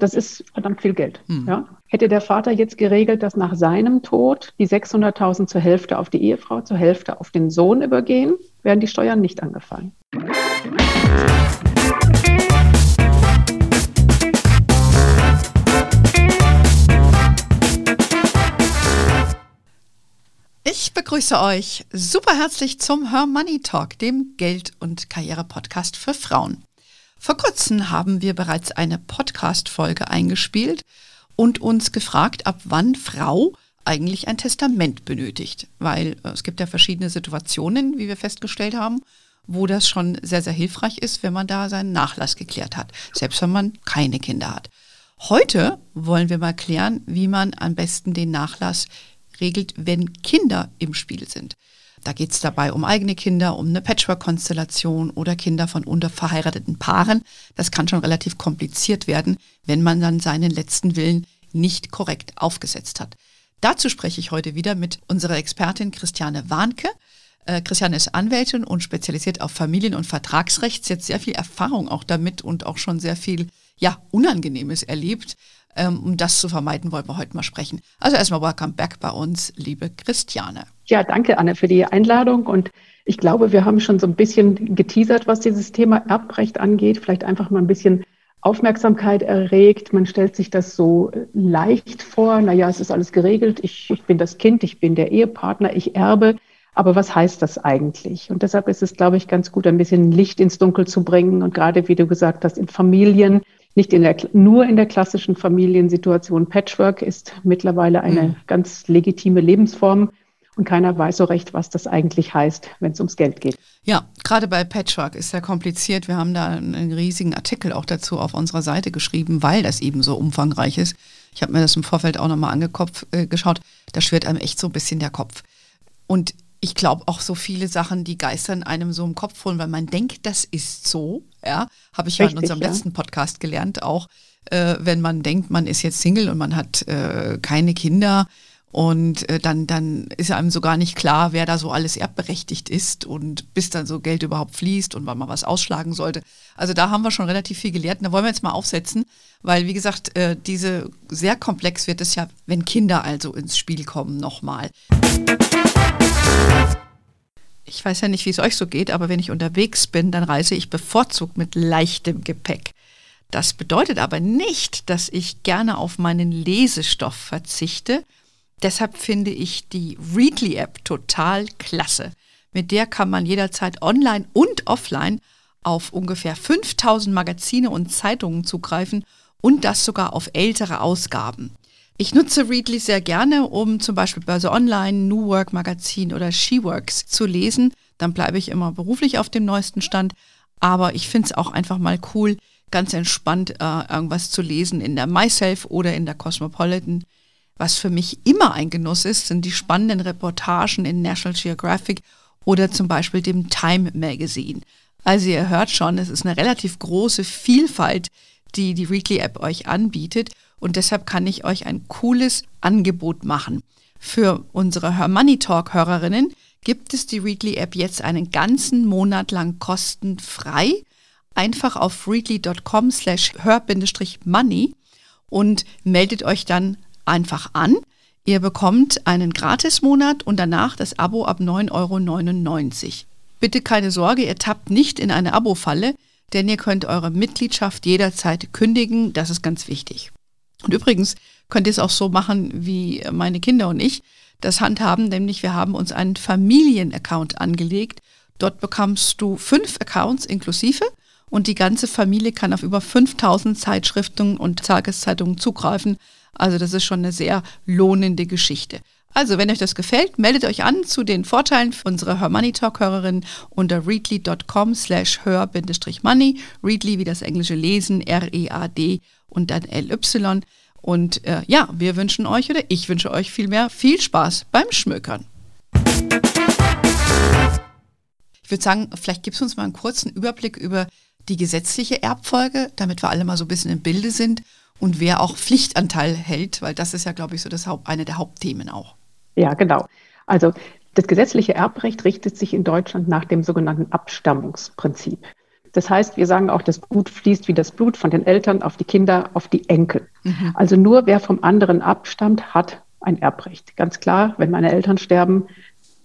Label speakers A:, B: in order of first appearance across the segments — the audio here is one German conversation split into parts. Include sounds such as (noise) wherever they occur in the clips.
A: Das ist verdammt viel Geld. Mhm. Ja? Hätte der Vater jetzt geregelt, dass nach seinem Tod die 600.000 zur Hälfte auf die Ehefrau, zur Hälfte auf den Sohn übergehen, wären die Steuern nicht angefallen.
B: Ich begrüße euch super herzlich zum Her Money Talk, dem Geld- und Karriere-Podcast für Frauen. Vor kurzem haben wir bereits eine Podcast-Folge eingespielt und uns gefragt, ab wann Frau eigentlich ein Testament benötigt. Weil äh, es gibt ja verschiedene Situationen, wie wir festgestellt haben, wo das schon sehr, sehr hilfreich ist, wenn man da seinen Nachlass geklärt hat, selbst wenn man keine Kinder hat. Heute wollen wir mal klären, wie man am besten den Nachlass regelt, wenn Kinder im Spiel sind. Da geht es dabei um eigene Kinder, um eine Patchwork-Konstellation oder Kinder von unterverheirateten Paaren. Das kann schon relativ kompliziert werden, wenn man dann seinen letzten Willen nicht korrekt aufgesetzt hat. Dazu spreche ich heute wieder mit unserer Expertin Christiane Warnke. Äh, Christiane ist Anwältin und spezialisiert auf Familien- und Vertragsrecht. Sie hat sehr viel Erfahrung auch damit und auch schon sehr viel ja, Unangenehmes erlebt. Ähm, um das zu vermeiden, wollen wir heute mal sprechen. Also erstmal welcome back bei uns, liebe Christiane.
A: Ja, danke, Anne, für die Einladung. Und ich glaube, wir haben schon so ein bisschen geteasert, was dieses Thema Erbrecht angeht. Vielleicht einfach mal ein bisschen Aufmerksamkeit erregt. Man stellt sich das so leicht vor. Naja, es ist alles geregelt. Ich, ich bin das Kind, ich bin der Ehepartner, ich erbe. Aber was heißt das eigentlich? Und deshalb ist es, glaube ich, ganz gut, ein bisschen Licht ins Dunkel zu bringen. Und gerade, wie du gesagt hast, in Familien, nicht in der, nur in der klassischen Familiensituation. Patchwork ist mittlerweile eine mhm. ganz legitime Lebensform. Und keiner weiß so recht, was das eigentlich heißt, wenn es ums Geld geht.
B: Ja, gerade bei Patchwork ist sehr kompliziert. Wir haben da einen riesigen Artikel auch dazu auf unserer Seite geschrieben, weil das eben so umfangreich ist. Ich habe mir das im Vorfeld auch nochmal angeschaut. Äh, da schwirrt einem echt so ein bisschen der Kopf. Und ich glaube auch so viele Sachen, die geistern einem so im Kopf holen, weil man denkt, das ist so. Ja, habe ich ja in unserem ja. letzten Podcast gelernt. Auch äh, wenn man denkt, man ist jetzt Single und man hat äh, keine Kinder und äh, dann, dann ist einem so gar nicht klar, wer da so alles erbberechtigt ist und bis dann so Geld überhaupt fließt und wann man was ausschlagen sollte. Also da haben wir schon relativ viel gelernt. Und da wollen wir jetzt mal aufsetzen, weil wie gesagt, äh, diese sehr komplex wird es ja, wenn Kinder also ins Spiel kommen nochmal. Ich weiß ja nicht, wie es euch so geht, aber wenn ich unterwegs bin, dann reise ich bevorzugt mit leichtem Gepäck. Das bedeutet aber nicht, dass ich gerne auf meinen Lesestoff verzichte. Deshalb finde ich die Readly-App total klasse. Mit der kann man jederzeit online und offline auf ungefähr 5000 Magazine und Zeitungen zugreifen und das sogar auf ältere Ausgaben. Ich nutze Readly sehr gerne, um zum Beispiel Börse Online, New Work Magazin oder SheWorks zu lesen. Dann bleibe ich immer beruflich auf dem neuesten Stand. Aber ich finde es auch einfach mal cool, ganz entspannt äh, irgendwas zu lesen in der Myself oder in der Cosmopolitan. Was für mich immer ein Genuss ist, sind die spannenden Reportagen in National Geographic oder zum Beispiel dem Time Magazine. Also ihr hört schon, es ist eine relativ große Vielfalt, die die Weekly App euch anbietet. Und deshalb kann ich euch ein cooles Angebot machen. Für unsere Her Money Talk Hörerinnen gibt es die Readly App jetzt einen ganzen Monat lang kostenfrei. Einfach auf readly.com slash her-money und meldet euch dann einfach an. Ihr bekommt einen Gratismonat und danach das Abo ab 9,99 Euro. Bitte keine Sorge, ihr tappt nicht in eine Abo-Falle, denn ihr könnt eure Mitgliedschaft jederzeit kündigen. Das ist ganz wichtig. Und übrigens könnt ihr es auch so machen wie meine Kinder und ich das handhaben, nämlich wir haben uns einen Familienaccount angelegt. Dort bekommst du fünf Accounts inklusive und die ganze Familie kann auf über 5000 Zeitschriften und Tageszeitungen zugreifen. Also das ist schon eine sehr lohnende Geschichte. Also, wenn euch das gefällt, meldet euch an zu den Vorteilen für unsere Her Money Talk Hörerinnen unter readly.com slash hör-money. Readly wie das englische Lesen, R-E-A-D und dann L-Y. Und äh, ja, wir wünschen euch oder ich wünsche euch vielmehr viel Spaß beim Schmökern. Ich würde sagen, vielleicht gibst du uns mal einen kurzen Überblick über die gesetzliche Erbfolge, damit wir alle mal so ein bisschen im Bilde sind und wer auch Pflichtanteil hält, weil das ist ja, glaube ich, so das Haupt, eine der Hauptthemen auch.
A: Ja, genau. Also das gesetzliche Erbrecht richtet sich in Deutschland nach dem sogenannten Abstammungsprinzip. Das heißt, wir sagen auch, das Blut fließt wie das Blut von den Eltern auf die Kinder, auf die Enkel. Mhm. Also nur wer vom anderen abstammt, hat ein Erbrecht. Ganz klar, wenn meine Eltern sterben,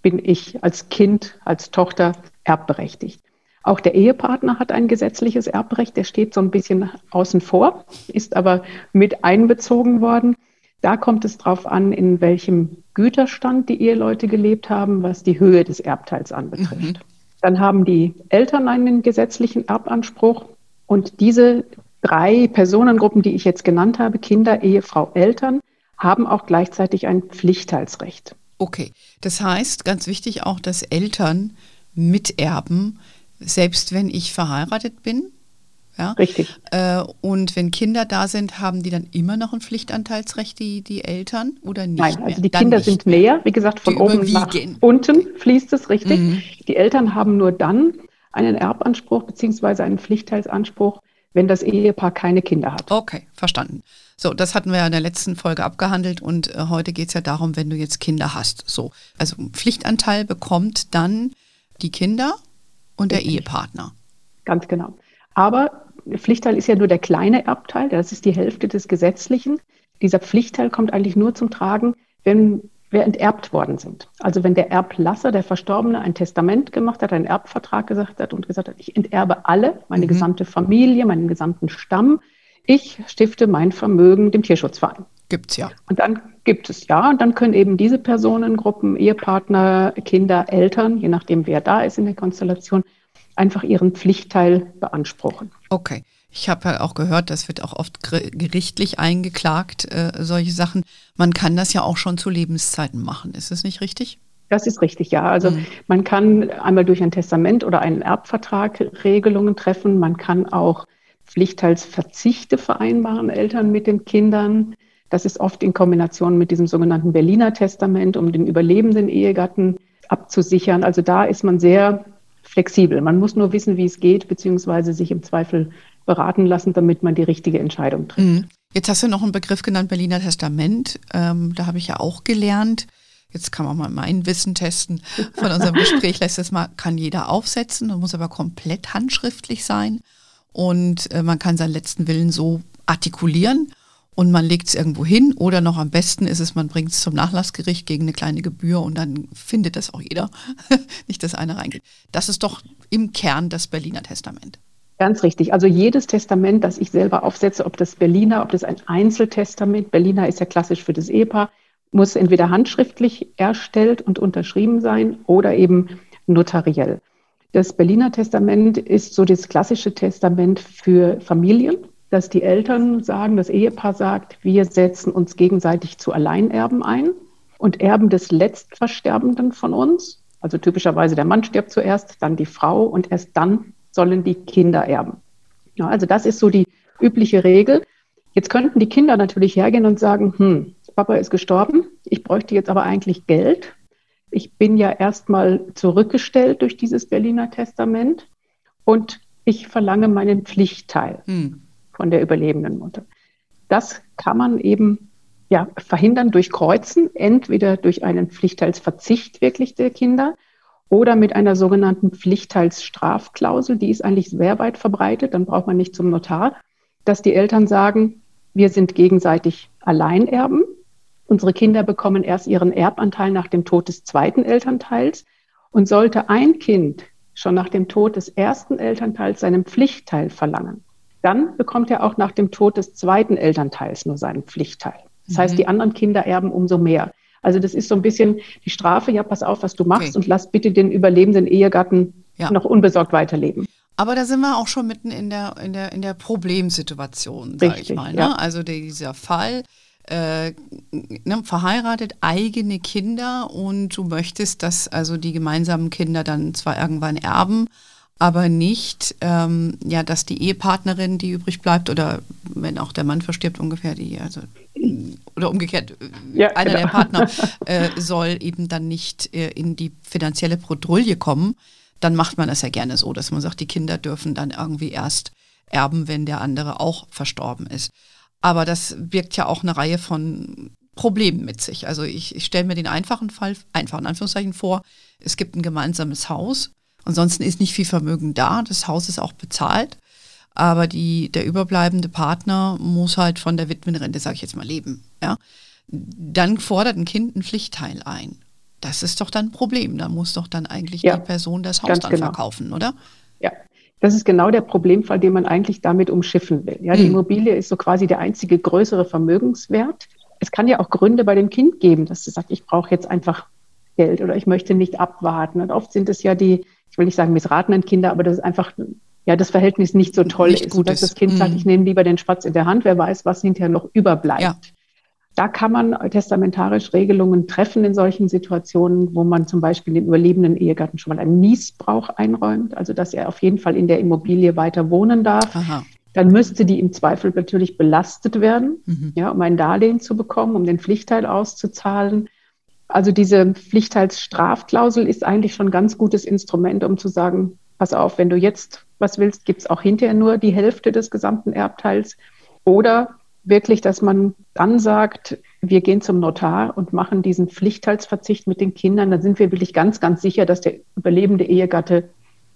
A: bin ich als Kind, als Tochter erbberechtigt. Auch der Ehepartner hat ein gesetzliches Erbrecht, der steht so ein bisschen außen vor, ist aber mit einbezogen worden. Da kommt es darauf an, in welchem Güterstand die Eheleute gelebt haben, was die Höhe des Erbteils anbetrifft. Mhm. Dann haben die Eltern einen gesetzlichen Erbanspruch und diese drei Personengruppen, die ich jetzt genannt habe, Kinder, Ehefrau, Eltern, haben auch gleichzeitig ein Pflichtteilsrecht.
B: Okay, das heißt, ganz wichtig auch, dass Eltern miterben, selbst wenn ich verheiratet bin.
A: Ja? Richtig.
B: Äh, und wenn Kinder da sind, haben die dann immer noch ein Pflichtanteilsrecht, die, die Eltern, oder nicht?
A: Nein, also die dann Kinder sind mehr. Wie gesagt, von die oben nach unten fließt es richtig. Mhm. Die Eltern haben nur dann einen Erbanspruch bzw. einen Pflichtteilsanspruch, wenn das Ehepaar keine Kinder hat.
B: Okay, verstanden. So, das hatten wir ja in der letzten Folge abgehandelt und äh, heute geht es ja darum, wenn du jetzt Kinder hast. So, also Pflichtanteil bekommt dann die Kinder und der Ehepartner.
A: Ganz genau. Aber Pflichtteil ist ja nur der kleine Erbteil, das ist die Hälfte des Gesetzlichen. Dieser Pflichtteil kommt eigentlich nur zum Tragen, wenn wir enterbt worden sind. Also wenn der Erblasser, der Verstorbene, ein Testament gemacht hat, einen Erbvertrag gesagt hat und gesagt hat, ich enterbe alle, meine mhm. gesamte Familie, meinen gesamten Stamm. Ich stifte mein Vermögen dem Tierschutzverein.
B: Gibt's ja.
A: Und dann gibt es ja, und dann können eben diese Personengruppen, Ehepartner, Kinder, Eltern, je nachdem wer da ist in der Konstellation, einfach ihren Pflichtteil beanspruchen.
B: Okay. Ich habe ja auch gehört, das wird auch oft gerichtlich eingeklagt, äh, solche Sachen. Man kann das ja auch schon zu Lebenszeiten machen. Ist das nicht richtig?
A: Das ist richtig, ja. Also mhm. man kann einmal durch ein Testament oder einen Erbvertrag Regelungen treffen. Man kann auch Pflichtteilsverzichte vereinbaren, Eltern mit den Kindern. Das ist oft in Kombination mit diesem sogenannten Berliner Testament, um den überlebenden Ehegatten abzusichern. Also da ist man sehr flexibel. Man muss nur wissen, wie es geht, beziehungsweise sich im Zweifel beraten lassen, damit man die richtige Entscheidung trifft. Mhm.
B: Jetzt hast du noch einen Begriff genannt, Berliner Testament. Ähm, da habe ich ja auch gelernt. Jetzt kann man mal mein Wissen testen von unserem Gespräch letztes Mal. Kann jeder aufsetzen, muss aber komplett handschriftlich sein. Und äh, man kann seinen letzten Willen so artikulieren und man legt es irgendwo hin oder noch am besten ist es, man bringt es zum Nachlassgericht gegen eine kleine Gebühr und dann findet das auch jeder. (laughs) Nicht, dass einer reingeht. Das ist doch im Kern das Berliner Testament.
A: Ganz richtig. Also jedes Testament, das ich selber aufsetze, ob das Berliner, ob das ein Einzeltestament, Berliner ist ja klassisch für das Ehepaar, muss entweder handschriftlich erstellt und unterschrieben sein oder eben notariell. Das Berliner Testament ist so das klassische Testament für Familien, dass die Eltern sagen, das Ehepaar sagt, wir setzen uns gegenseitig zu Alleinerben ein und Erben des Letztversterbenden von uns. Also typischerweise der Mann stirbt zuerst, dann die Frau und erst dann sollen die Kinder erben. Ja, also das ist so die übliche Regel. Jetzt könnten die Kinder natürlich hergehen und sagen, hm, Papa ist gestorben, ich bräuchte jetzt aber eigentlich Geld. Ich bin ja erstmal zurückgestellt durch dieses Berliner Testament und ich verlange meinen Pflichtteil. Hm von der überlebenden Mutter. Das kann man eben ja, verhindern durch Kreuzen, entweder durch einen Pflichtteilsverzicht wirklich der Kinder oder mit einer sogenannten Pflichtteilsstrafklausel. Die ist eigentlich sehr weit verbreitet, dann braucht man nicht zum Notar, dass die Eltern sagen, wir sind gegenseitig Alleinerben. Unsere Kinder bekommen erst ihren Erbanteil nach dem Tod des zweiten Elternteils. Und sollte ein Kind schon nach dem Tod des ersten Elternteils seinen Pflichtteil verlangen, dann bekommt er auch nach dem Tod des zweiten Elternteils nur seinen Pflichtteil. Das mhm. heißt, die anderen Kinder erben umso mehr. Also das ist so ein bisschen die Strafe, ja, pass auf, was du machst okay. und lass bitte den überlebenden Ehegatten ja. noch unbesorgt weiterleben.
B: Aber da sind wir auch schon mitten in der, in der, in der Problemsituation, sage ich mal. Ne? Ja. Also dieser Fall, äh, ne, verheiratet, eigene Kinder und du möchtest, dass also die gemeinsamen Kinder dann zwar irgendwann erben, aber nicht, ähm, ja, dass die Ehepartnerin, die übrig bleibt, oder wenn auch der Mann verstirbt, ungefähr die, also oder umgekehrt, äh, ja, einer genau. der Partner (laughs) äh, soll eben dann nicht äh, in die finanzielle Bredouille kommen, dann macht man das ja gerne so, dass man sagt, die Kinder dürfen dann irgendwie erst erben, wenn der andere auch verstorben ist. Aber das birgt ja auch eine Reihe von Problemen mit sich. Also ich, ich stelle mir den einfachen Fall, einfach in Anführungszeichen vor, es gibt ein gemeinsames Haus Ansonsten ist nicht viel Vermögen da, das Haus ist auch bezahlt, aber die, der überbleibende Partner muss halt von der Witwenrente, sage ich jetzt mal, leben. Ja? Dann fordert ein Kind einen Pflichtteil ein. Das ist doch dann ein Problem. Da muss doch dann eigentlich ja, die Person das Haus dann genau. verkaufen, oder?
A: Ja, das ist genau der Problemfall, den man eigentlich damit umschiffen will. Ja, die hm. Immobilie ist so quasi der einzige größere Vermögenswert. Es kann ja auch Gründe bei dem Kind geben, dass es sagt, ich brauche jetzt einfach Geld oder ich möchte nicht abwarten. Und oft sind es ja die, ich will nicht sagen missratenen Kinder, aber das ist einfach ja das Verhältnis nicht so toll nicht ist. dass das Kind mm. sagt, ich nehme lieber den Spatz in der Hand, wer weiß, was hinterher noch überbleibt. Ja. Da kann man testamentarisch Regelungen treffen in solchen Situationen, wo man zum Beispiel den überlebenden Ehegatten schon mal einen Niesbrauch einräumt, also dass er auf jeden Fall in der Immobilie weiter wohnen darf. Aha. Dann müsste die im Zweifel natürlich belastet werden, mhm. ja, um ein Darlehen zu bekommen, um den Pflichtteil auszuzahlen. Also diese Pflichtteilsstrafklausel ist eigentlich schon ein ganz gutes Instrument, um zu sagen, pass auf, wenn du jetzt was willst, gibt es auch hinterher nur die Hälfte des gesamten Erbteils. Oder wirklich, dass man dann sagt, wir gehen zum Notar und machen diesen Pflichtteilsverzicht mit den Kindern, dann sind wir wirklich ganz, ganz sicher, dass der überlebende Ehegatte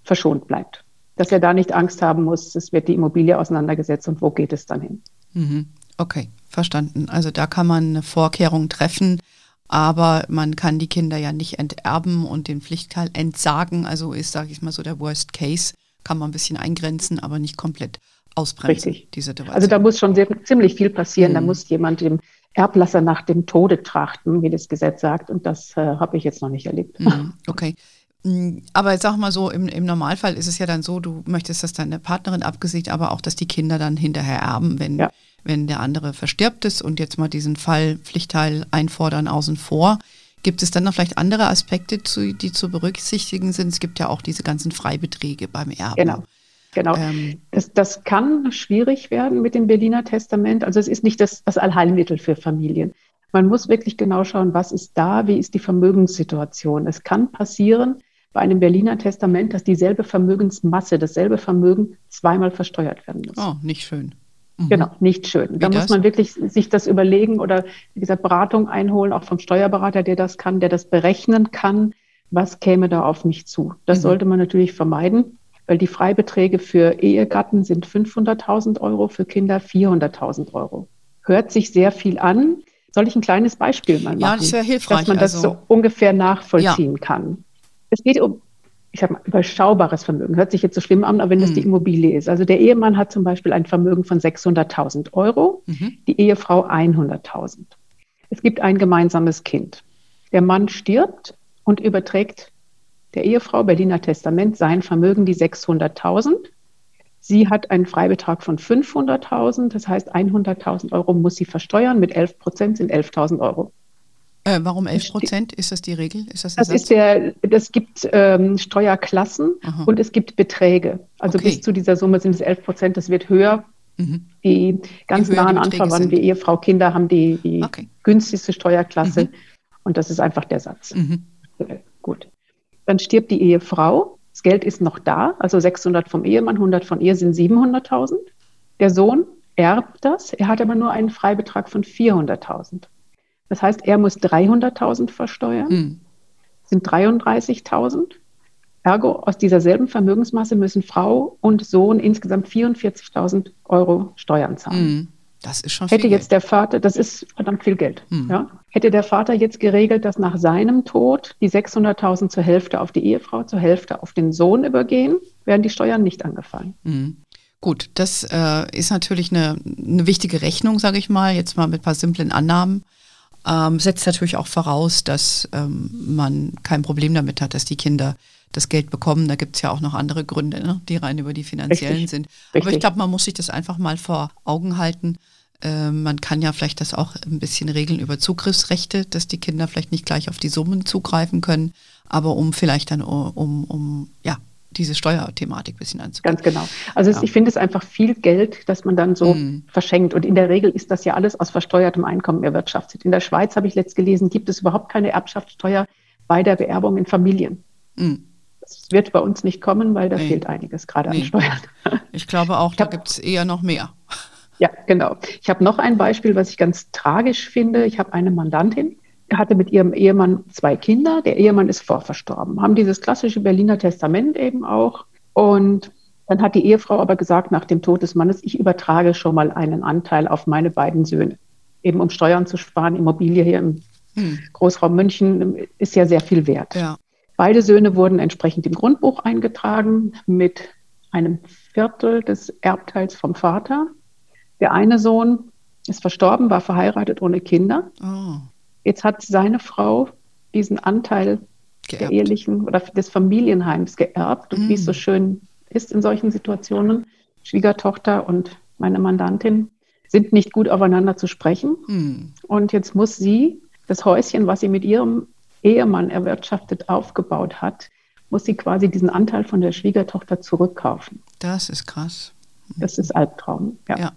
A: verschont bleibt. Dass er da nicht Angst haben muss, es wird die Immobilie auseinandergesetzt und wo geht es dann hin.
B: Mhm. Okay, verstanden. Also da kann man eine Vorkehrung treffen, aber man kann die Kinder ja nicht enterben und den Pflichtteil entsagen. Also ist, sage ich mal, so der Worst Case. Kann man ein bisschen eingrenzen, aber nicht komplett ausbremsen,
A: Richtig. die Situation. Also da muss schon sehr, ziemlich viel passieren. Mhm. Da muss jemand dem Erblasser nach dem Tode trachten, wie das Gesetz sagt. Und das äh, habe ich jetzt noch nicht erlebt.
B: Mhm. Okay. Mm, aber sag mal so, im, im Normalfall ist es ja dann so, du möchtest, dass deine Partnerin abgesiegt, aber auch, dass die Kinder dann hinterher erben, wenn, ja. Wenn der andere verstirbt ist und jetzt mal diesen Fall Pflichtteil einfordern außen vor. Gibt es dann noch vielleicht andere Aspekte, zu, die zu berücksichtigen sind? Es gibt ja auch diese ganzen Freibeträge beim Erben.
A: Genau. Genau. Ähm, das, das kann schwierig werden mit dem Berliner Testament. Also es ist nicht das, das Allheilmittel für Familien. Man muss wirklich genau schauen, was ist da, wie ist die Vermögenssituation. Es kann passieren bei einem Berliner Testament, dass dieselbe Vermögensmasse, dasselbe Vermögen zweimal versteuert werden muss.
B: Oh, nicht schön.
A: Mhm. Genau, nicht schön. Wie da das? muss man wirklich sich das überlegen oder wie gesagt Beratung einholen, auch vom Steuerberater, der das kann, der das berechnen kann. Was käme da auf mich zu? Das mhm. sollte man natürlich vermeiden weil die Freibeträge für Ehegatten sind 500.000 Euro, für Kinder 400.000 Euro. Hört sich sehr viel an. Soll ich ein kleines Beispiel mal machen? Ja,
B: das ja hilfreich.
A: Dass man das also, so ungefähr nachvollziehen ja. kann. Es geht um, ich sage mal, überschaubares Vermögen. Hört sich jetzt so schlimm an, aber wenn das mhm. die Immobilie ist. Also der Ehemann hat zum Beispiel ein Vermögen von 600.000 Euro, mhm. die Ehefrau 100.000. Es gibt ein gemeinsames Kind. Der Mann stirbt und überträgt der Ehefrau Berliner Testament sein Vermögen die 600.000. Sie hat einen Freibetrag von 500.000, das heißt 100.000 Euro muss sie versteuern, mit 11 Prozent sind 11.000 Euro.
B: Äh, warum 11 Prozent? Ist das die Regel?
A: Ist das, das ist der, das gibt ähm, Steuerklassen Aha. und es gibt Beträge. Also okay. bis zu dieser Summe sind es 11 Prozent, das wird höher. Mhm. Die ganz nahen Anverwandten wie Ehefrau, Kinder haben die, die okay. günstigste Steuerklasse mhm. und das ist einfach der Satz. Mhm. Gut. Dann stirbt die Ehefrau. Das Geld ist noch da, also 600 vom Ehemann, 100 von ihr sind 700.000. Der Sohn erbt das, er hat aber nur einen Freibetrag von 400.000. Das heißt, er muss 300.000 versteuern, mhm. sind 33.000. Ergo, aus dieser selben Vermögensmasse müssen Frau und Sohn insgesamt 44.000 Euro Steuern zahlen. Mhm.
B: Das ist schon
A: Hätte jetzt Geld. der Vater, das ist verdammt viel Geld. Hm. Ja? Hätte der Vater jetzt geregelt, dass nach seinem Tod die 600.000 zur Hälfte auf die Ehefrau, zur Hälfte auf den Sohn übergehen, wären die Steuern nicht angefallen.
B: Hm. Gut, das äh, ist natürlich eine, eine wichtige Rechnung, sage ich mal, jetzt mal mit ein paar simplen Annahmen. Ähm, setzt natürlich auch voraus, dass ähm, man kein Problem damit hat, dass die Kinder das Geld bekommen. Da gibt es ja auch noch andere Gründe, ne, die rein über die finanziellen Richtig. sind. Richtig. Aber ich glaube, man muss sich das einfach mal vor Augen halten. Äh, man kann ja vielleicht das auch ein bisschen regeln über Zugriffsrechte, dass die Kinder vielleicht nicht gleich auf die Summen zugreifen können, aber um vielleicht dann um, um ja, diese Steuerthematik ein bisschen anzugehen.
A: Ganz genau. Also ja. ich finde es einfach viel Geld, das man dann so mm. verschenkt. Und in der Regel ist das ja alles aus versteuertem Einkommen erwirtschaftet. In der Schweiz, habe ich letzt gelesen, gibt es überhaupt keine Erbschaftssteuer bei der Beerbung in Familien. Mm. Das wird bei uns nicht kommen, weil da nee. fehlt einiges gerade nee. an Steuern. (laughs)
B: Ich glaube auch, da gibt es eher noch mehr.
A: Ja, genau. Ich habe noch ein Beispiel, was ich ganz tragisch finde. Ich habe eine Mandantin, hatte mit ihrem Ehemann zwei Kinder. Der Ehemann ist vorverstorben. Haben dieses klassische Berliner Testament eben auch. Und dann hat die Ehefrau aber gesagt, nach dem Tod des Mannes, ich übertrage schon mal einen Anteil auf meine beiden Söhne. Eben um Steuern zu sparen. Immobilie hier im hm. Großraum München ist ja sehr viel wert. Ja. Beide Söhne wurden entsprechend im Grundbuch eingetragen mit einem Viertel des Erbteils vom Vater. Der eine Sohn ist verstorben, war verheiratet ohne Kinder. Oh. Jetzt hat seine Frau diesen Anteil geerbt. der ehelichen oder des Familienheims geerbt. Und mm. wie es so schön ist in solchen Situationen, Schwiegertochter und meine Mandantin sind nicht gut aufeinander zu sprechen. Mm. Und jetzt muss sie das Häuschen, was sie mit ihrem Ehemann erwirtschaftet, aufgebaut hat, muss sie quasi diesen Anteil von der Schwiegertochter zurückkaufen.
B: Das ist krass.
A: Das ist Albtraum.
B: Ja. ja.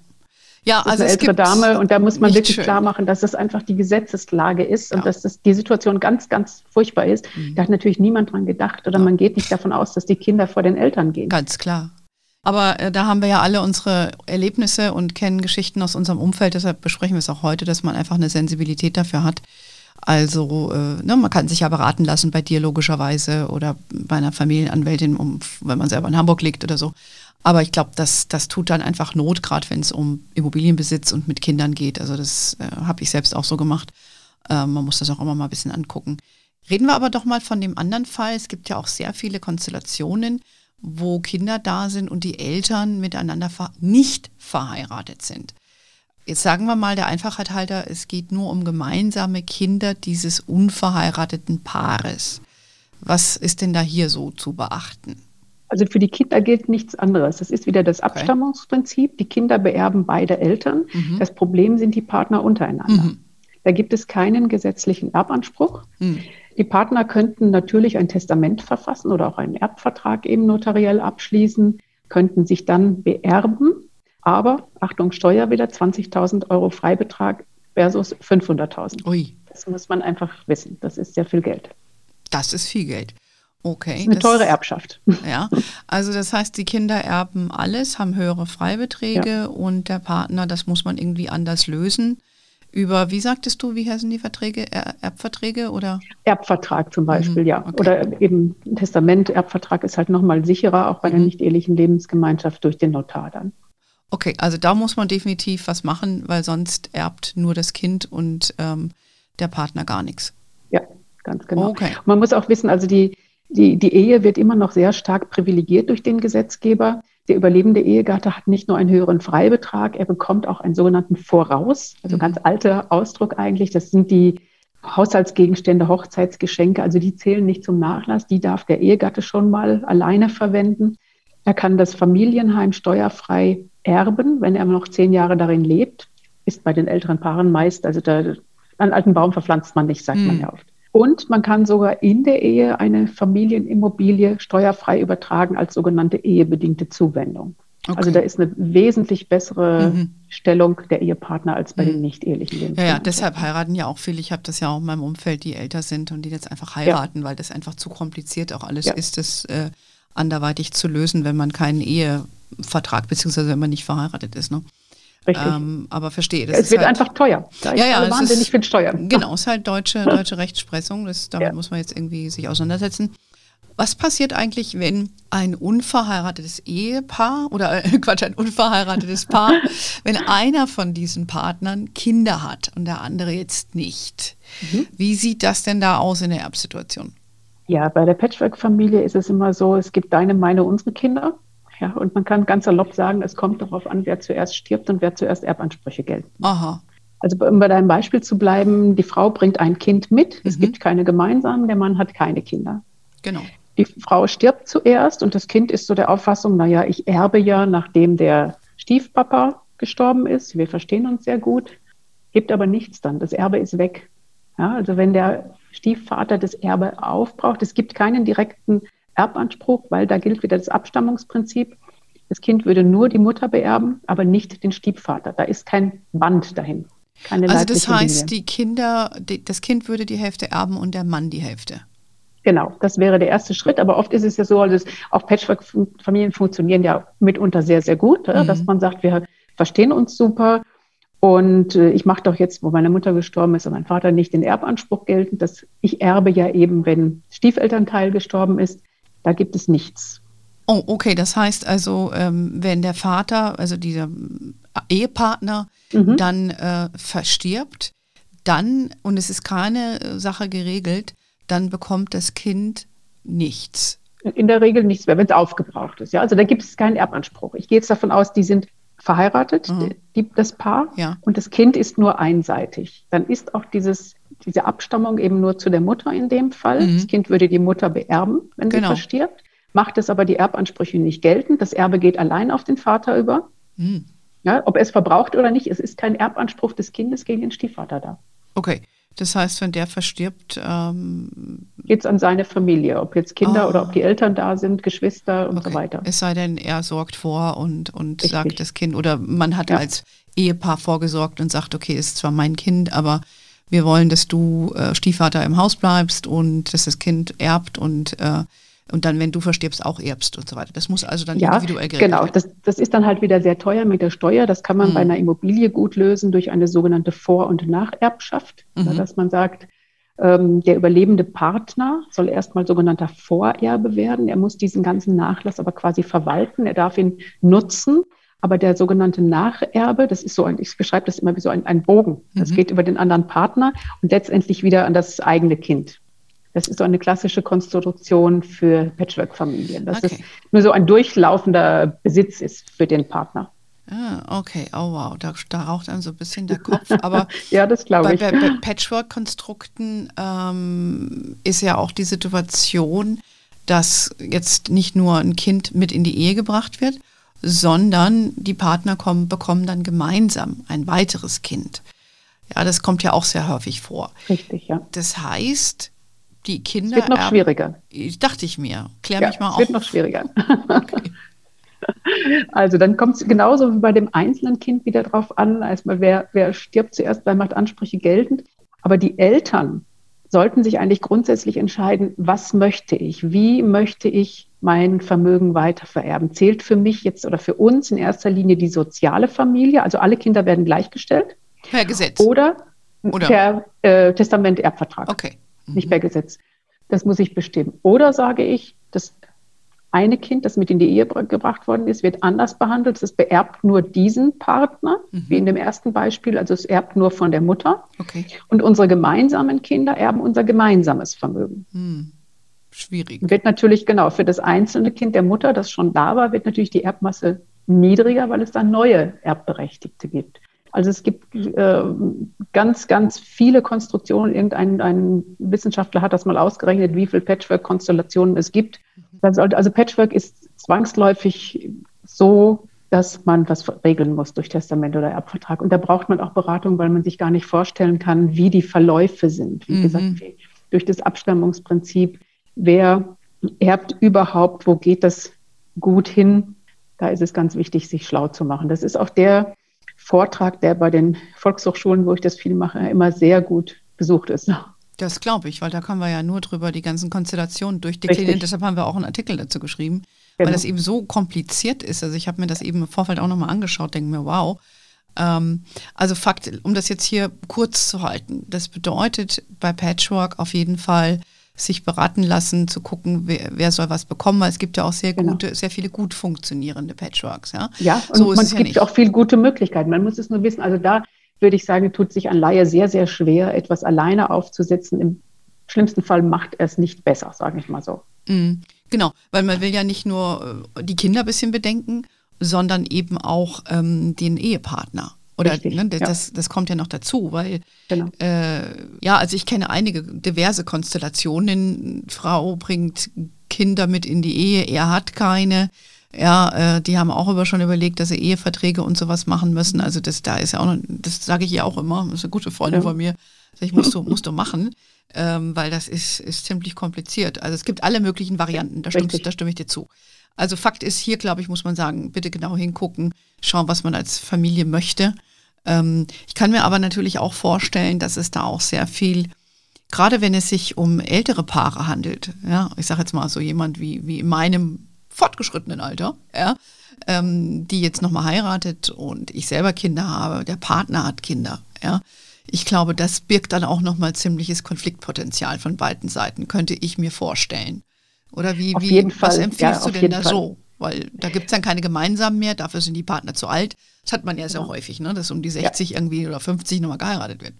B: Ja,
A: also eine ältere Dame und da muss man wirklich schön. klar machen, dass das einfach die Gesetzeslage ist ja. und dass das die Situation ganz, ganz furchtbar ist. Mhm. Da hat natürlich niemand dran gedacht oder ja. man geht nicht davon aus, dass die Kinder vor den Eltern gehen.
B: Ganz klar. Aber äh, da haben wir ja alle unsere Erlebnisse und kennen Geschichten aus unserem Umfeld. Deshalb besprechen wir es auch heute, dass man einfach eine Sensibilität dafür hat. Also äh, ne, man kann sich ja beraten lassen bei dir logischerweise oder bei einer Familienanwältin, um, wenn man selber in Hamburg liegt oder so. Aber ich glaube, das, das tut dann einfach Not, gerade wenn es um Immobilienbesitz und mit Kindern geht. Also das äh, habe ich selbst auch so gemacht. Äh, man muss das auch immer mal ein bisschen angucken. Reden wir aber doch mal von dem anderen Fall. Es gibt ja auch sehr viele Konstellationen, wo Kinder da sind und die Eltern miteinander ver nicht verheiratet sind. Jetzt sagen wir mal der Einfachheit halber, es geht nur um gemeinsame Kinder dieses unverheirateten Paares. Was ist denn da hier so zu beachten?
A: Also für die Kinder gilt nichts anderes. Das ist wieder das Abstammungsprinzip. Die Kinder beerben beide Eltern. Mhm. Das Problem sind die Partner untereinander. Mhm. Da gibt es keinen gesetzlichen Erbanspruch. Mhm. Die Partner könnten natürlich ein Testament verfassen oder auch einen Erbvertrag eben notariell abschließen, könnten sich dann beerben. Aber, Achtung, Steuer wieder, 20.000 Euro Freibetrag versus 500.000. Ui. Das muss man einfach wissen. Das ist sehr viel Geld.
B: Das ist viel Geld. Okay.
A: Eine das, teure Erbschaft. (laughs)
B: Ja, also das heißt, die Kinder erben alles, haben höhere Freibeträge ja. und der Partner, das muss man irgendwie anders lösen. Über, wie sagtest du, wie heißen die Verträge? Er Erbverträge oder?
A: Erbvertrag zum Beispiel, mhm. ja. Okay. Oder eben Testament, Erbvertrag ist halt nochmal sicherer, auch bei mhm. einer nicht-ehelichen Lebensgemeinschaft durch den Notar dann.
B: Okay, also da muss man definitiv was machen, weil sonst erbt nur das Kind und ähm, der Partner gar nichts.
A: Ja, ganz genau. Okay. Man muss auch wissen, also die, die, die Ehe wird immer noch sehr stark privilegiert durch den Gesetzgeber. Der überlebende Ehegatte hat nicht nur einen höheren Freibetrag, er bekommt auch einen sogenannten Voraus, also mhm. ganz alter Ausdruck eigentlich. Das sind die Haushaltsgegenstände, Hochzeitsgeschenke, also die zählen nicht zum Nachlass, die darf der Ehegatte schon mal alleine verwenden. Er kann das Familienheim steuerfrei erben, wenn er noch zehn Jahre darin lebt. Ist bei den älteren Paaren meist, also da, einen alten Baum verpflanzt man nicht, sagt mhm. man ja oft. Und man kann sogar in der Ehe eine Familienimmobilie steuerfrei übertragen als sogenannte ehebedingte Zuwendung. Okay. Also da ist eine wesentlich bessere mhm. Stellung der Ehepartner als bei mhm. den nicht-ehelichen
B: Lebenspartnern. Ja, ja, deshalb heiraten ja auch viele. Ich habe das ja auch in meinem Umfeld, die älter sind und die jetzt einfach heiraten, ja. weil das einfach zu kompliziert auch alles ja. ist, das äh, anderweitig zu lösen, wenn man keinen Ehevertrag, beziehungsweise wenn man nicht verheiratet ist. Ne? Richtig. Ähm, aber verstehe.
A: Das es wird halt, einfach teuer.
B: Da ja, ja, wahnsinnig ist, viel Steuern. Genau, es ist halt deutsche, deutsche Rechtsprechung. Das, damit ja. muss man jetzt irgendwie sich auseinandersetzen. Was passiert eigentlich, wenn ein unverheiratetes Ehepaar oder äh, (laughs) Quatsch, ein unverheiratetes Paar, (laughs) wenn einer von diesen Partnern Kinder hat und der andere jetzt nicht? Mhm. Wie sieht das denn da aus in der Erbsituation?
A: Ja, bei der Patchwork-Familie ist es immer so, es gibt deine, meine, unsere Kinder. Ja, und man kann ganz salopp sagen, es kommt darauf an, wer zuerst stirbt und wer zuerst Erbansprüche gelten. Aha. Also um bei deinem Beispiel zu bleiben, die Frau bringt ein Kind mit, es mhm. gibt keine gemeinsamen, der Mann hat keine Kinder.
B: Genau.
A: Die Frau stirbt zuerst und das Kind ist so der Auffassung, naja, ich erbe ja, nachdem der Stiefpapa gestorben ist. Wir verstehen uns sehr gut, gibt aber nichts dann. Das Erbe ist weg. Ja, also wenn der Stiefvater das Erbe aufbraucht, es gibt keinen direkten Erbanspruch, weil da gilt wieder das Abstammungsprinzip. Das Kind würde nur die Mutter beerben, aber nicht den Stiefvater. Da ist kein Band dahin.
B: Keine also das heißt, Linie. die Kinder, die, das Kind würde die Hälfte erben und der Mann die Hälfte.
A: Genau, das wäre der erste Schritt. Aber oft ist es ja so, also auch Patchwork-Familien funktionieren ja mitunter sehr, sehr gut, mhm. dass man sagt, wir verstehen uns super Und äh, ich mache doch jetzt, wo meine Mutter gestorben ist und mein Vater nicht den Erbanspruch geltend, dass ich erbe ja eben, wenn Stiefelternteil gestorben ist. Da gibt es nichts.
B: Oh, okay. Das heißt also, ähm, wenn der Vater, also dieser Ehepartner, mhm. dann äh, verstirbt, dann, und es ist keine äh, Sache geregelt, dann bekommt das Kind nichts.
A: In der Regel nichts mehr, wenn es aufgebraucht ist. Ja? Also da gibt es keinen Erbanspruch. Ich gehe jetzt davon aus, die sind verheiratet, mhm. die, das Paar, ja. und das Kind ist nur einseitig. Dann ist auch dieses, diese Abstammung eben nur zu der Mutter in dem Fall. Mhm. Das Kind würde die Mutter beerben, wenn genau. sie verstirbt, macht es aber die Erbansprüche nicht geltend. Das Erbe geht allein auf den Vater über. Mhm. Ja, ob er es verbraucht oder nicht, es ist kein Erbanspruch des Kindes gegen den Stiefvater da.
B: Okay. Das heißt, wenn der verstirbt, ähm,
A: geht es an seine Familie, ob jetzt Kinder oh. oder ob die Eltern da sind, Geschwister und okay. so weiter.
B: Es sei denn, er sorgt vor und, und sagt das Kind, oder man hat ja. als Ehepaar vorgesorgt und sagt, okay, ist zwar mein Kind, aber wir wollen, dass du äh, Stiefvater im Haus bleibst und dass das Kind erbt und äh, und dann, wenn du verstirbst, auch erbst und so weiter. Das muss also dann ja, individuell
A: geregelt genau. werden. Genau, das, das ist dann halt wieder sehr teuer mit der Steuer. Das kann man mhm. bei einer Immobilie gut lösen durch eine sogenannte Vor- und Nacherbschaft, mhm. dass man sagt, ähm, der überlebende Partner soll erstmal sogenannter Vorerbe werden. Er muss diesen ganzen Nachlass aber quasi verwalten. Er darf ihn nutzen. Aber der sogenannte Nacherbe, das ist so ein, ich beschreibe das immer wie so ein, ein Bogen. Das mhm. geht über den anderen Partner und letztendlich wieder an das eigene Kind. Das ist so eine klassische Konstruktion für Patchwork-Familien, dass okay. es nur so ein durchlaufender Besitz ist für den Partner.
B: Ah, okay. Oh wow, da, da raucht einem so ein bisschen der Kopf. Aber (laughs)
A: ja, das glaube ich.
B: Bei, bei (laughs) Patchwork-Konstrukten ähm, ist ja auch die Situation, dass jetzt nicht nur ein Kind mit in die Ehe gebracht wird, sondern die Partner kommen, bekommen dann gemeinsam ein weiteres Kind. Ja, das kommt ja auch sehr häufig vor.
A: Richtig, ja.
B: Das heißt, die Kinder.
A: Es wird noch erben, schwieriger.
B: Dachte ich mir. Klär ja, mich mal
A: auf. Es wird noch schwieriger. (laughs) Okay. Also dann kommt es genauso wie bei dem einzelnen Kind wieder drauf an, als mal wer, wer stirbt zuerst, wer macht Ansprüche geltend. Aber die Eltern sollten sich eigentlich grundsätzlich entscheiden, was möchte ich? Wie möchte ich mein Vermögen weitervererben? Zählt für mich jetzt oder für uns in erster Linie die soziale Familie? Also alle Kinder werden gleichgestellt.
B: Per Gesetz.
A: Oder, oder? per äh, Testament, Erbvertrag.
B: Okay
A: nicht per Gesetz. Das muss ich bestimmen. Oder sage ich, das eine Kind, das mit in die Ehe gebracht worden ist, wird anders behandelt. Es beerbt nur diesen Partner, mhm. wie in dem ersten Beispiel. Also es erbt nur von der Mutter.
B: Okay.
A: Und unsere gemeinsamen Kinder erben unser gemeinsames Vermögen.
B: Hm. Schwierig.
A: Wird natürlich, genau, für das einzelne Kind der Mutter, das schon da war, wird natürlich die Erbmasse niedriger, weil es dann neue Erbberechtigte gibt. Also es gibt äh, ganz, ganz viele Konstruktionen. Irgendein ein Wissenschaftler hat das mal ausgerechnet, wie viele Patchwork-Konstellationen es gibt. Also Patchwork ist zwangsläufig so, dass man was regeln muss durch Testament oder Erbvertrag. Und da braucht man auch Beratung, weil man sich gar nicht vorstellen kann, wie die Verläufe sind. Wie mhm. gesagt, durch das Abstammungsprinzip, wer erbt überhaupt, wo geht das gut hin? Da ist es ganz wichtig, sich schlau zu machen. Das ist auch der Vortrag, der bei den Volkshochschulen, wo ich das viel mache, immer sehr gut besucht ist.
B: Das glaube ich, weil da können wir ja nur drüber die ganzen Konstellationen durchdeklinieren. Deshalb haben wir auch einen Artikel dazu geschrieben, genau. weil das eben so kompliziert ist. Also ich habe mir das eben im Vorfeld auch nochmal angeschaut, denke mir, wow. Ähm, also Fakt, um das jetzt hier kurz zu halten, das bedeutet bei Patchwork auf jeden Fall, sich beraten lassen, zu gucken, wer, wer, soll was bekommen, weil es gibt ja auch sehr genau. gute, sehr viele gut funktionierende Patchworks. Ja,
A: ja und so es gibt ja auch viele gute Möglichkeiten. Man muss es nur wissen. Also da würde ich sagen, tut sich ein Laie sehr, sehr schwer, etwas alleine aufzusetzen. Im schlimmsten Fall macht er es nicht besser, sage ich mal so.
B: Mhm. Genau, weil man will ja nicht nur äh, die Kinder ein bisschen bedenken, sondern eben auch ähm, den Ehepartner. Oder Richtig, ne, das, ja. das kommt ja noch dazu, weil genau. äh, ja, also ich kenne einige diverse Konstellationen. Frau bringt Kinder mit in die Ehe, er hat keine. Ja, äh, die haben auch über schon überlegt, dass sie Eheverträge und sowas machen müssen. Also das da ist ja auch, noch, das sage ich ja auch immer, das ist eine gute Freundin ja. von mir. Ich musst du, musst du machen, ähm, weil das ist, ist ziemlich kompliziert. Also es gibt alle möglichen Varianten, da, stimmt, da stimme ich dir zu. Also Fakt ist hier, glaube ich, muss man sagen, bitte genau hingucken, schauen, was man als Familie möchte. Ähm, ich kann mir aber natürlich auch vorstellen, dass es da auch sehr viel, gerade wenn es sich um ältere Paare handelt, ja, ich sage jetzt mal so jemand wie, wie in meinem fortgeschrittenen Alter, ja, ähm, die jetzt nochmal heiratet und ich selber Kinder habe, der Partner hat Kinder, ja. Ich glaube, das birgt dann auch nochmal ziemliches Konfliktpotenzial von beiden Seiten, könnte ich mir vorstellen. Oder wie,
A: auf
B: wie was
A: Fall.
B: empfiehlst
A: ja,
B: du denn da
A: Fall.
B: so? Weil da gibt es dann keine gemeinsamen mehr, dafür sind die Partner zu alt. Das hat man ja sehr häufig, ne? dass um die 60 ja. irgendwie oder 50 nochmal geheiratet wird.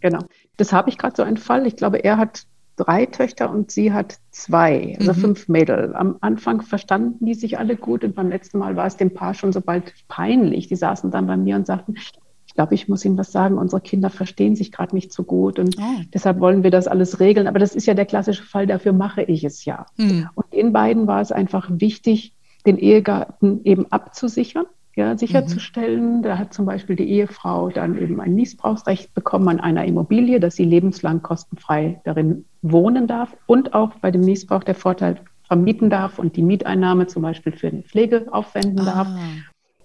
A: Genau. Das habe ich gerade so einen Fall. Ich glaube, er hat drei Töchter und sie hat zwei, also mhm. fünf Mädel. Am Anfang verstanden die sich alle gut und beim letzten Mal war es dem Paar schon so bald peinlich. Die saßen dann bei mir und sagten, ich glaube, ich muss Ihnen was sagen, unsere Kinder verstehen sich gerade nicht so gut und oh. deshalb wollen wir das alles regeln. Aber das ist ja der klassische Fall, dafür mache ich es ja. Mhm. Und in beiden war es einfach wichtig, den Ehegatten eben abzusichern ja, sicherzustellen. Mhm. Da hat zum Beispiel die Ehefrau dann eben ein Missbrauchsrecht bekommen an einer Immobilie, dass sie lebenslang kostenfrei darin wohnen darf und auch bei dem Missbrauch der Vorteil vermieten darf und die Mieteinnahme zum Beispiel für eine Pflege aufwenden ah. darf.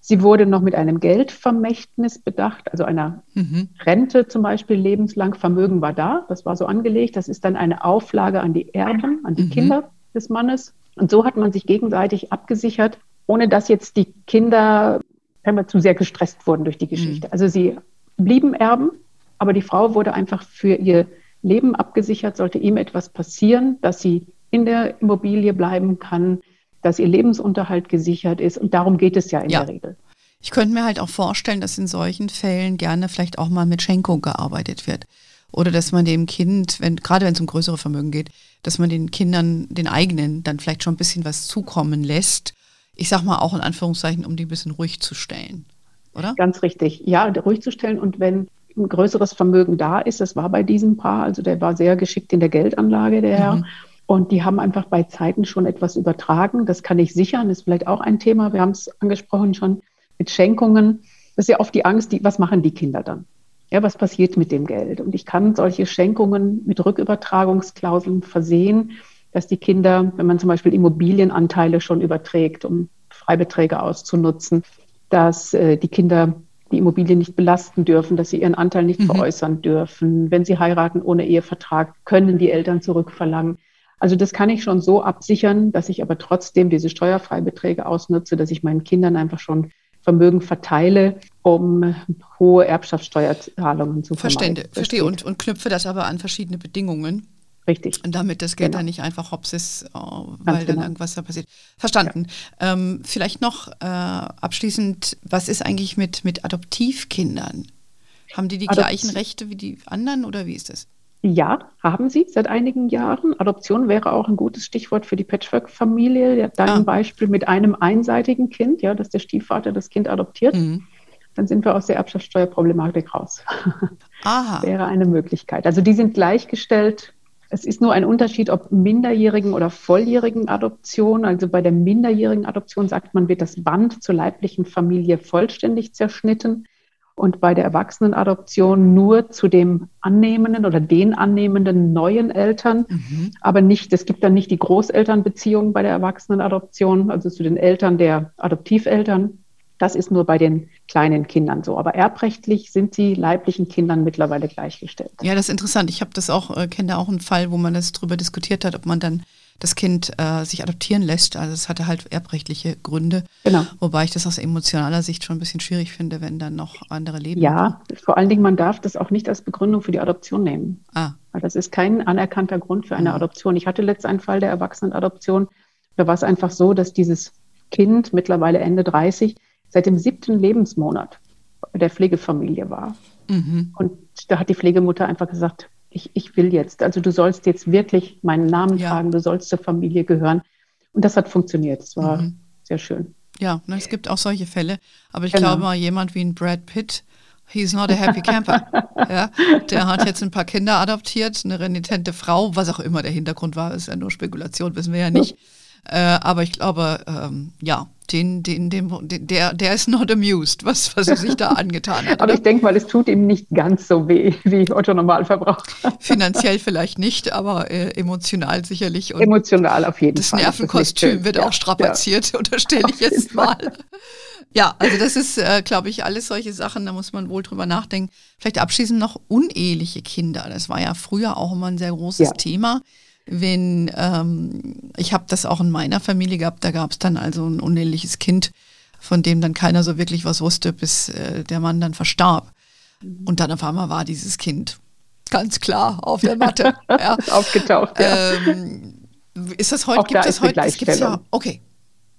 A: Sie wurde noch mit einem Geldvermächtnis bedacht, also einer mhm. Rente zum Beispiel lebenslang. Vermögen war da, das war so angelegt. Das ist dann eine Auflage an die Erben, an die mhm. Kinder des Mannes. Und so hat man sich gegenseitig abgesichert ohne dass jetzt die Kinder wir, zu sehr gestresst wurden durch die Geschichte. Mhm. Also sie blieben Erben, aber die Frau wurde einfach für ihr Leben abgesichert, sollte ihm etwas passieren, dass sie in der Immobilie bleiben kann, dass ihr Lebensunterhalt gesichert ist. Und darum geht es ja in ja. der Regel.
B: Ich könnte mir halt auch vorstellen, dass in solchen Fällen gerne vielleicht auch mal mit Schenkung gearbeitet wird. Oder dass man dem Kind, wenn, gerade wenn es um größere Vermögen geht, dass man den Kindern, den eigenen, dann vielleicht schon ein bisschen was zukommen lässt, ich sag mal auch in Anführungszeichen, um die ein bisschen ruhig zu stellen, oder?
A: Ganz richtig. Ja, ruhig zu stellen und wenn ein größeres Vermögen da ist, das war bei diesem Paar, also der war sehr geschickt in der Geldanlage, der Herr. Mhm. Und die haben einfach bei Zeiten schon etwas übertragen. Das kann ich sichern, ist vielleicht auch ein Thema. Wir haben es angesprochen schon mit Schenkungen. Das ist ja oft die Angst, die, was machen die Kinder dann? Ja, was passiert mit dem Geld? Und ich kann solche Schenkungen mit Rückübertragungsklauseln versehen dass die Kinder, wenn man zum Beispiel Immobilienanteile schon überträgt, um Freibeträge auszunutzen, dass äh, die Kinder die Immobilie nicht belasten dürfen, dass sie ihren Anteil nicht mhm. veräußern dürfen. Wenn sie heiraten ohne Ehevertrag, können die Eltern zurückverlangen. Also das kann ich schon so absichern, dass ich aber trotzdem diese Steuerfreibeträge ausnutze, dass ich meinen Kindern einfach schon Vermögen verteile, um hohe Erbschaftssteuerzahlungen zu
B: vermeiden. Verstehe, verstehe. Und, und knüpfe das aber an verschiedene Bedingungen.
A: Richtig.
B: Und damit das Geld genau. dann nicht einfach hops ist, oh, weil genau. dann irgendwas da passiert. Verstanden. Ja. Ähm, vielleicht noch äh, abschließend, was ist eigentlich mit, mit Adoptivkindern? Haben die die Adoption. gleichen Rechte wie die anderen oder wie ist das?
A: Ja, haben sie seit einigen Jahren. Adoption wäre auch ein gutes Stichwort für die Patchwork-Familie. Dein ah. Beispiel mit einem einseitigen Kind, ja, dass der Stiefvater das Kind adoptiert. Mhm. Dann sind wir aus der Erbschaftssteuerproblematik raus. (laughs) Aha. wäre eine Möglichkeit. Also die sind gleichgestellt es ist nur ein Unterschied, ob minderjährigen oder volljährigen Adoption. Also bei der minderjährigen Adoption sagt man, wird das Band zur leiblichen Familie vollständig zerschnitten und bei der Erwachsenenadoption nur zu dem annehmenden oder den annehmenden neuen Eltern, mhm. aber nicht, es gibt dann nicht die Großelternbeziehung bei der Erwachsenenadoption, also zu den Eltern der Adoptiveltern, das ist nur bei den kleinen Kindern so. Aber erbrechtlich sind die leiblichen Kindern mittlerweile gleichgestellt.
B: Ja, das ist interessant. Ich habe das auch, äh, kenne da auch einen Fall, wo man das drüber diskutiert hat, ob man dann das Kind äh, sich adoptieren lässt. Also es hatte halt erbrechtliche Gründe. Genau. Wobei ich das aus emotionaler Sicht schon ein bisschen schwierig finde, wenn dann noch andere leben.
A: Ja, vor allen Dingen, man darf das auch nicht als Begründung für die Adoption nehmen. Ah. Weil das ist kein anerkannter Grund für eine mhm. Adoption. Ich hatte letzt einen Fall der Erwachsenenadoption. Da war es einfach so, dass dieses Kind mittlerweile Ende 30 seit dem siebten Lebensmonat der Pflegefamilie war. Mhm. Und da hat die Pflegemutter einfach gesagt, ich, ich will jetzt, also du sollst jetzt wirklich meinen Namen ja. tragen, du sollst zur Familie gehören. Und das hat funktioniert. Es war mhm. sehr schön.
B: Ja, ne, es gibt auch solche Fälle. Aber ich genau. glaube mal, jemand wie ein Brad Pitt, he's not a happy camper. (laughs) ja, der hat jetzt ein paar Kinder adoptiert, eine renitente Frau, was auch immer der Hintergrund war, ist ja nur Spekulation, wissen wir ja nicht. Äh, aber ich glaube, ähm, ja, den, den, den, der, der ist not amused, was, was er sich da (laughs) angetan hat.
A: aber ich denke mal, es tut ihm nicht ganz so weh wie Otto Normalverbraucher.
B: Finanziell (laughs) vielleicht nicht, aber äh, emotional sicherlich.
A: Und emotional auf jeden
B: das
A: Fall.
B: Das Nervenkostüm wird ja, auch strapaziert, ja. (laughs) unterstelle ich jetzt mal. Ja, also das ist, äh, glaube ich, alles solche Sachen, da muss man wohl drüber nachdenken. Vielleicht abschließend noch uneheliche Kinder. Das war ja früher auch immer ein sehr großes ja. Thema. Wenn ähm, ich habe das auch in meiner Familie gehabt, da gab es dann also ein uneheliches Kind, von dem dann keiner so wirklich was wusste, bis äh, der Mann dann verstarb. Mhm. Und dann auf einmal war dieses Kind ganz klar auf der Matte. (laughs)
A: ja. Aufgetaucht. Ja. Ähm,
B: ist das heute?
A: Auch gibt da es heute? Gibt's ja.
B: Okay.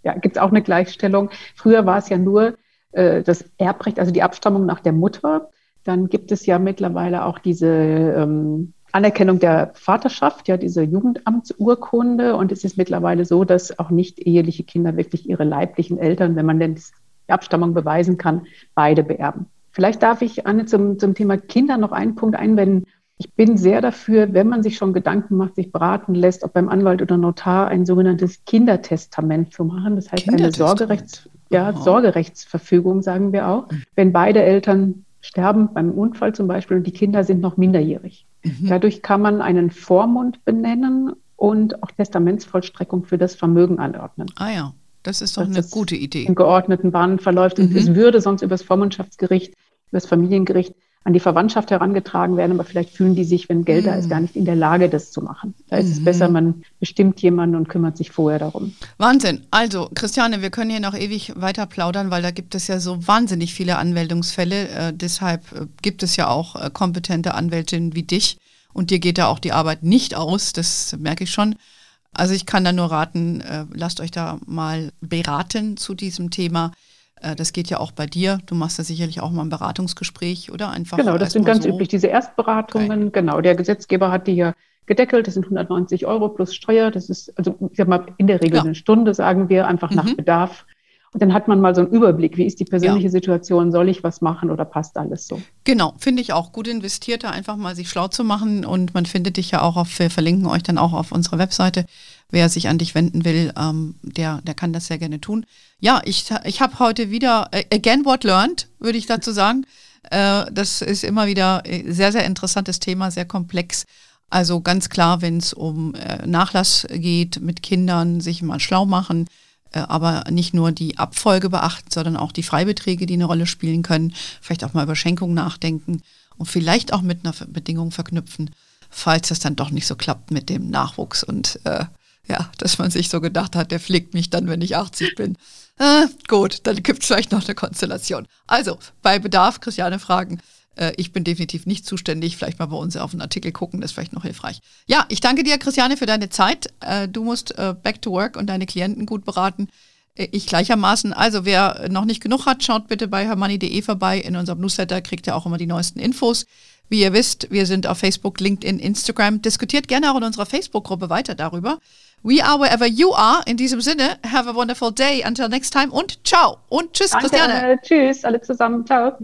A: Ja, gibt es auch eine Gleichstellung. Früher war es ja nur äh, das Erbrecht, also die Abstammung nach der Mutter. Dann gibt es ja mittlerweile auch diese ähm, Anerkennung der Vaterschaft, ja, diese Jugendamtsurkunde. Und es ist mittlerweile so, dass auch nicht eheliche Kinder wirklich ihre leiblichen Eltern, wenn man denn die Abstammung beweisen kann, beide beerben. Vielleicht darf ich, Anne, zum, zum Thema Kinder noch einen Punkt einwenden. Ich bin sehr dafür, wenn man sich schon Gedanken macht, sich beraten lässt, ob beim Anwalt oder Notar ein sogenanntes Kindertestament zu machen. Das heißt eine Sorgerechts, ja, Sorgerechtsverfügung, sagen wir auch. Wenn beide Eltern sterben, beim Unfall zum Beispiel, und die Kinder sind noch minderjährig. Mhm. Dadurch kann man einen Vormund benennen und auch Testamentsvollstreckung für das Vermögen anordnen.
B: Ah ja, das ist doch Dass eine gute Idee.
A: In geordneten Bahnen verläuft. Mhm. Und es würde sonst über das Vormundschaftsgericht, über das Familiengericht an die Verwandtschaft herangetragen werden, aber vielleicht fühlen die sich, wenn Geld mhm. da ist, gar nicht in der Lage, das zu machen. Da ist es mhm. besser, man bestimmt jemanden und kümmert sich vorher darum.
B: Wahnsinn. Also, Christiane, wir können hier noch ewig weiter plaudern, weil da gibt es ja so wahnsinnig viele Anmeldungsfälle. Äh, deshalb äh, gibt es ja auch äh, kompetente Anwältinnen wie dich. Und dir geht da auch die Arbeit nicht aus, das merke ich schon. Also ich kann da nur raten, äh, lasst euch da mal beraten zu diesem Thema. Äh, das geht ja auch bei dir. Du machst ja sicherlich auch mal ein Beratungsgespräch, oder?
A: Einfach genau, das sind ganz so. üblich diese Erstberatungen. Okay. Genau, der Gesetzgeber hat die hier gedeckelt. Das sind 190 Euro plus Steuer. Das ist, also ich sag mal, in der Regel ja. eine Stunde, sagen wir, einfach mhm. nach Bedarf. Und dann hat man mal so einen Überblick, wie ist die persönliche ja. Situation, soll ich was machen oder passt alles so?
B: Genau, finde ich auch gut investiert, da einfach mal sich schlau zu machen und man findet dich ja auch auf, wir verlinken euch dann auch auf unserer Webseite. Wer sich an dich wenden will, ähm, der, der kann das sehr gerne tun. Ja, ich, ich habe heute wieder, äh, again what learned, würde ich dazu sagen. Äh, das ist immer wieder äh, sehr, sehr interessantes Thema, sehr komplex. Also ganz klar, wenn es um äh, Nachlass geht mit Kindern, sich mal schlau machen, äh, aber nicht nur die Abfolge beachten, sondern auch die Freibeträge, die eine Rolle spielen können, vielleicht auch mal über Schenkung nachdenken und vielleicht auch mit einer Bedingung verknüpfen, falls das dann doch nicht so klappt mit dem Nachwuchs und äh, ja, dass man sich so gedacht hat, der pflegt mich dann, wenn ich 80 bin. Äh, gut, dann gibt es vielleicht noch eine Konstellation. Also, bei Bedarf, Christiane fragen. Äh, ich bin definitiv nicht zuständig. Vielleicht mal bei uns auf einen Artikel gucken, das ist vielleicht noch hilfreich. Ja, ich danke dir, Christiane, für deine Zeit. Äh, du musst äh, back to work und deine Klienten gut beraten. Ich gleichermaßen. Also wer noch nicht genug hat, schaut bitte bei hermoney.de vorbei. In unserem Newsletter kriegt ihr auch immer die neuesten Infos. Wie ihr wisst, wir sind auf Facebook, LinkedIn, Instagram. Diskutiert gerne auch in unserer Facebook-Gruppe weiter darüber. We are wherever you are. In diesem Sinne, have a wonderful day. Until next time und ciao. Und tschüss,
A: Danke,
B: Christiane.
A: Tschüss, alle zusammen. Ciao.